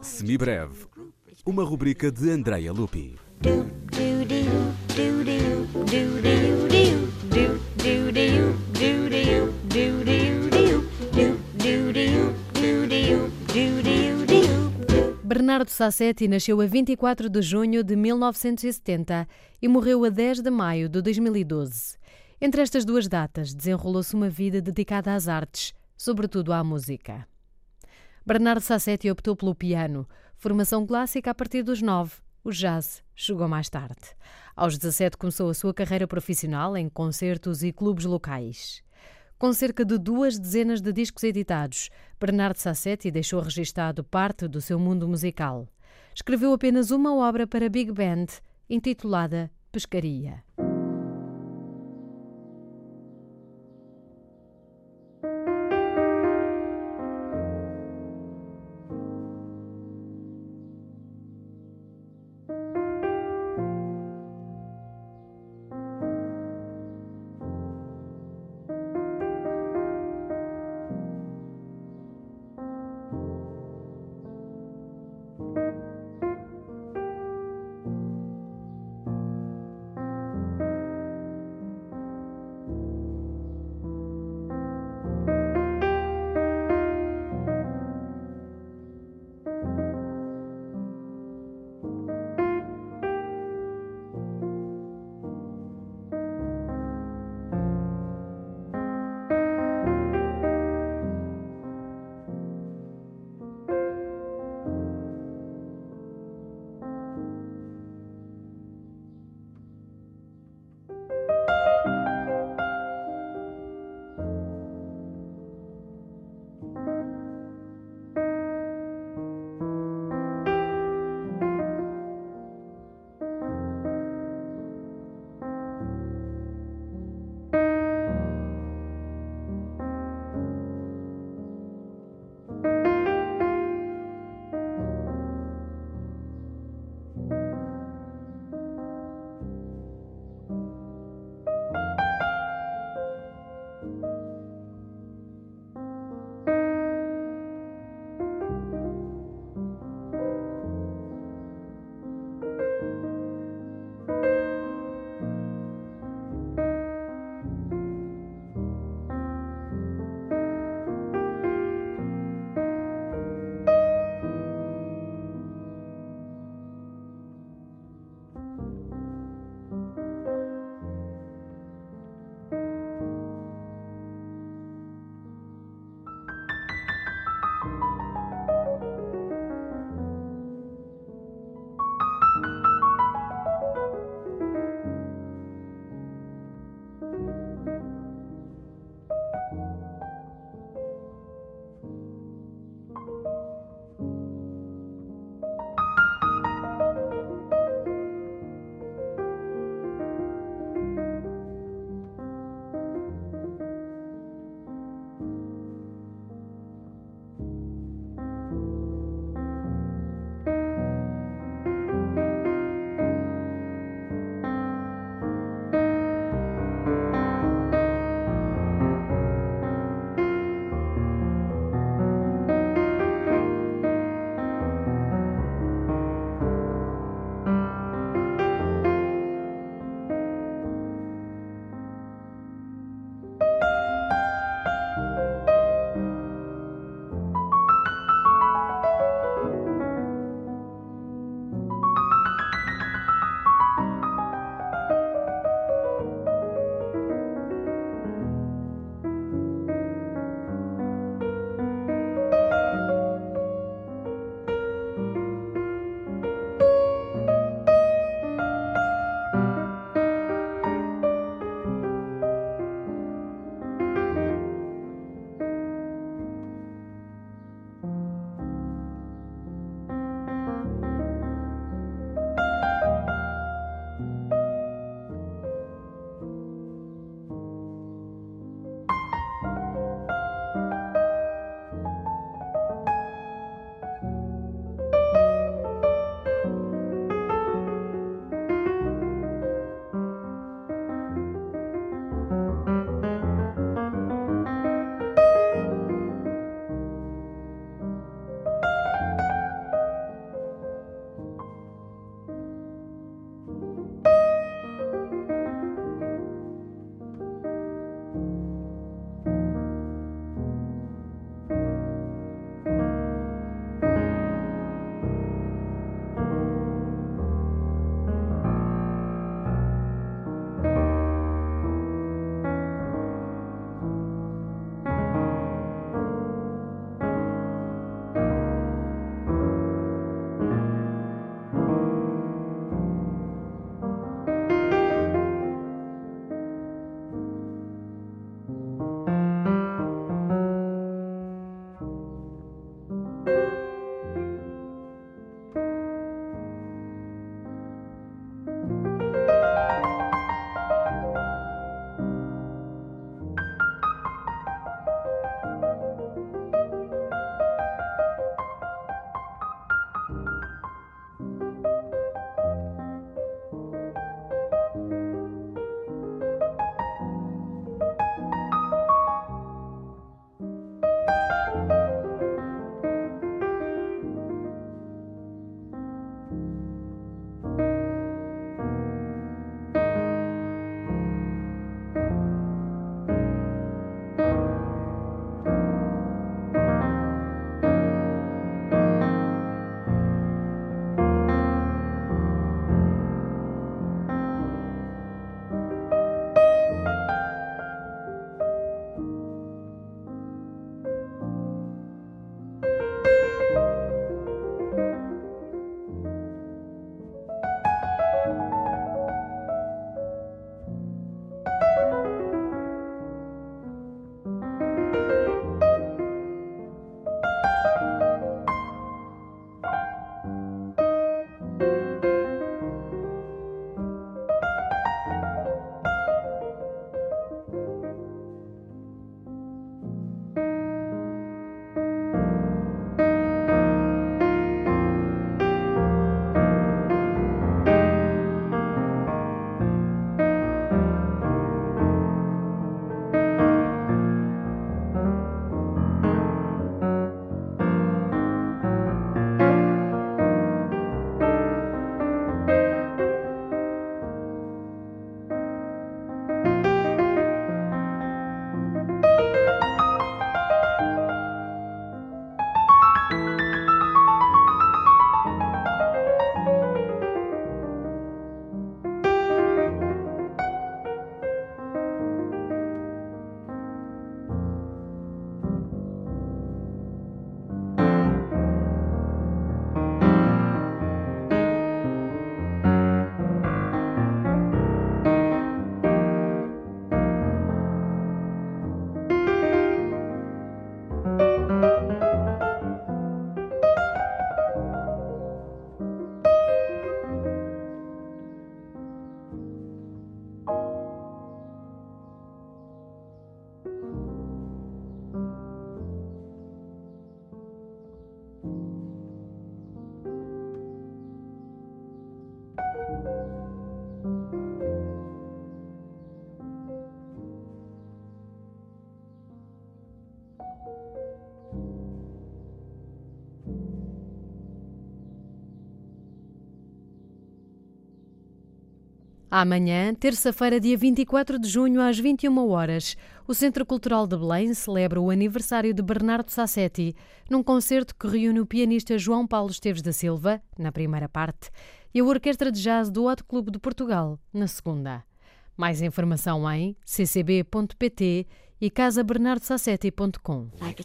Semibreve, uma rubrica de Andrea Lupi. Bernardo Sassetti nasceu a 24 de junho de 1970 e morreu a 10 de maio de 2012. Entre estas duas datas desenrolou-se uma vida dedicada às artes, sobretudo à música. Bernardo Sassetti optou pelo piano, formação clássica a partir dos 9. O jazz chegou mais tarde. Aos 17 começou a sua carreira profissional em concertos e clubes locais. Com cerca de duas dezenas de discos editados, Bernardo Sassetti deixou registado parte do seu mundo musical. Escreveu apenas uma obra para Big Band, intitulada Pescaria. Amanhã, terça-feira, dia 24 de junho, às 21 horas, o Centro Cultural de Belém celebra o aniversário de Bernardo Sassetti, num concerto que reúne o pianista João Paulo Esteves da Silva, na primeira parte, e a Orquestra de Jazz do Hot Clube de Portugal, na segunda. Mais informação em ccb.pt e casabernardosassetti.com. Like